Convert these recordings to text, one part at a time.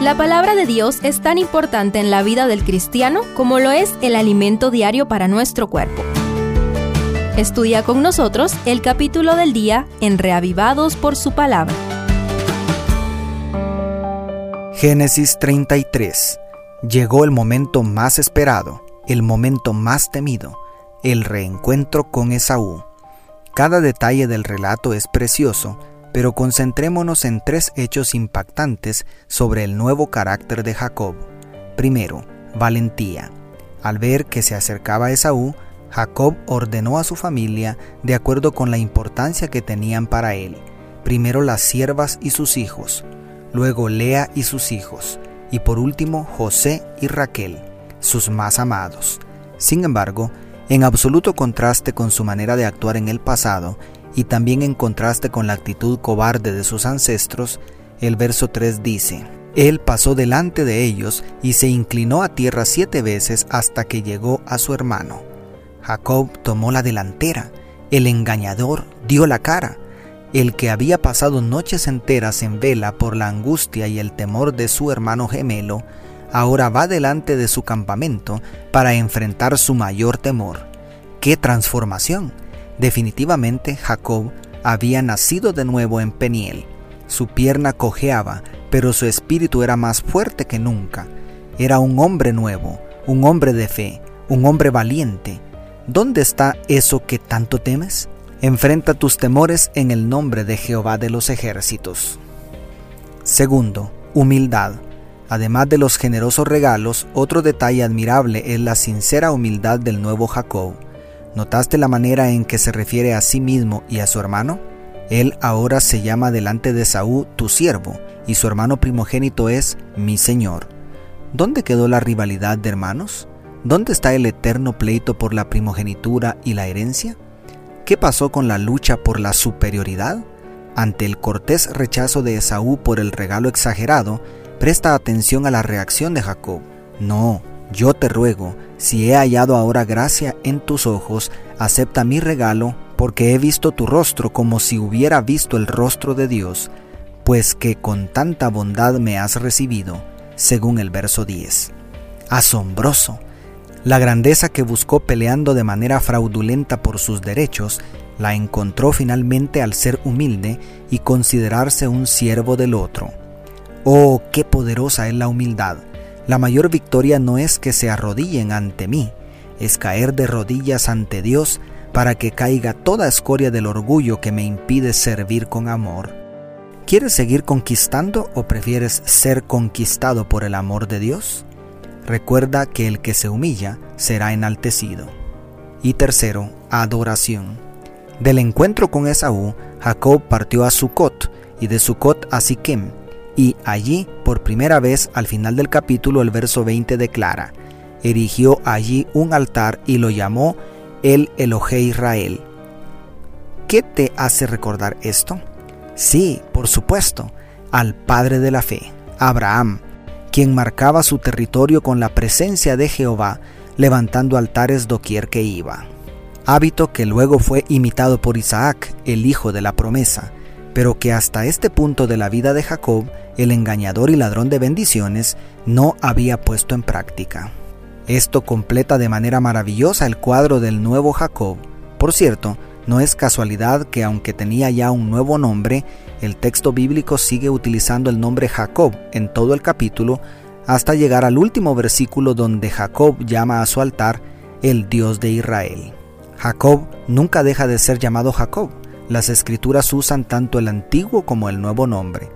La palabra de Dios es tan importante en la vida del cristiano como lo es el alimento diario para nuestro cuerpo. Estudia con nosotros el capítulo del día en Reavivados por su palabra. Génesis 33. Llegó el momento más esperado, el momento más temido, el reencuentro con Esaú. Cada detalle del relato es precioso, pero concentrémonos en tres hechos impactantes sobre el nuevo carácter de Jacob. Primero, valentía. Al ver que se acercaba Esaú, Jacob ordenó a su familia de acuerdo con la importancia que tenían para él. Primero las siervas y sus hijos, luego Lea y sus hijos, y por último José y Raquel, sus más amados. Sin embargo, en absoluto contraste con su manera de actuar en el pasado y también en contraste con la actitud cobarde de sus ancestros, el verso 3 dice, Él pasó delante de ellos y se inclinó a tierra siete veces hasta que llegó a su hermano. Jacob tomó la delantera, el engañador dio la cara, el que había pasado noches enteras en vela por la angustia y el temor de su hermano gemelo, ahora va delante de su campamento para enfrentar su mayor temor. ¡Qué transformación! Definitivamente Jacob había nacido de nuevo en Peniel. Su pierna cojeaba, pero su espíritu era más fuerte que nunca. Era un hombre nuevo, un hombre de fe, un hombre valiente. ¿Dónde está eso que tanto temes? Enfrenta tus temores en el nombre de Jehová de los ejércitos. Segundo, humildad. Además de los generosos regalos, otro detalle admirable es la sincera humildad del nuevo Jacob. ¿Notaste la manera en que se refiere a sí mismo y a su hermano? Él ahora se llama delante de Saúl tu siervo, y su hermano primogénito es mi señor. ¿Dónde quedó la rivalidad de hermanos? ¿Dónde está el eterno pleito por la primogenitura y la herencia? ¿Qué pasó con la lucha por la superioridad? Ante el cortés rechazo de Esaú por el regalo exagerado, presta atención a la reacción de Jacob. No, yo te ruego, si he hallado ahora gracia en tus ojos, acepta mi regalo, porque he visto tu rostro como si hubiera visto el rostro de Dios, pues que con tanta bondad me has recibido, según el verso 10. Asombroso. La grandeza que buscó peleando de manera fraudulenta por sus derechos, la encontró finalmente al ser humilde y considerarse un siervo del otro. Oh, qué poderosa es la humildad. La mayor victoria no es que se arrodillen ante mí, es caer de rodillas ante Dios para que caiga toda escoria del orgullo que me impide servir con amor. ¿Quieres seguir conquistando o prefieres ser conquistado por el amor de Dios? Recuerda que el que se humilla será enaltecido. Y tercero, adoración. Del encuentro con Esaú, Jacob partió a Sucot y de Sucot a Siquem, y allí, por primera vez al final del capítulo, el verso 20 declara, erigió allí un altar y lo llamó el Elohe Israel. ¿Qué te hace recordar esto? Sí, por supuesto, al Padre de la Fe, Abraham, quien marcaba su territorio con la presencia de Jehová, levantando altares doquier que iba. Hábito que luego fue imitado por Isaac, el hijo de la promesa, pero que hasta este punto de la vida de Jacob, el engañador y ladrón de bendiciones, no había puesto en práctica. Esto completa de manera maravillosa el cuadro del nuevo Jacob. Por cierto, no es casualidad que aunque tenía ya un nuevo nombre, el texto bíblico sigue utilizando el nombre Jacob en todo el capítulo hasta llegar al último versículo donde Jacob llama a su altar el Dios de Israel. Jacob nunca deja de ser llamado Jacob. Las escrituras usan tanto el antiguo como el nuevo nombre.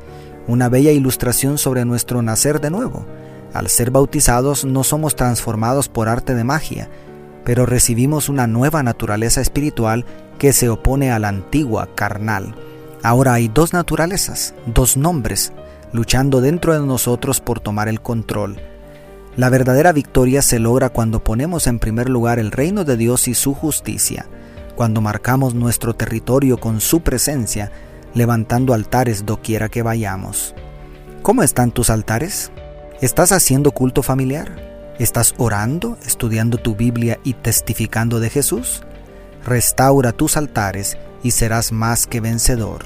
Una bella ilustración sobre nuestro nacer de nuevo. Al ser bautizados no somos transformados por arte de magia, pero recibimos una nueva naturaleza espiritual que se opone a la antigua carnal. Ahora hay dos naturalezas, dos nombres, luchando dentro de nosotros por tomar el control. La verdadera victoria se logra cuando ponemos en primer lugar el reino de Dios y su justicia, cuando marcamos nuestro territorio con su presencia, levantando altares doquiera que vayamos. ¿Cómo están tus altares? ¿Estás haciendo culto familiar? ¿Estás orando, estudiando tu Biblia y testificando de Jesús? Restaura tus altares y serás más que vencedor.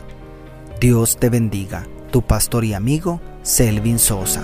Dios te bendiga, tu pastor y amigo, Selvin Sosa.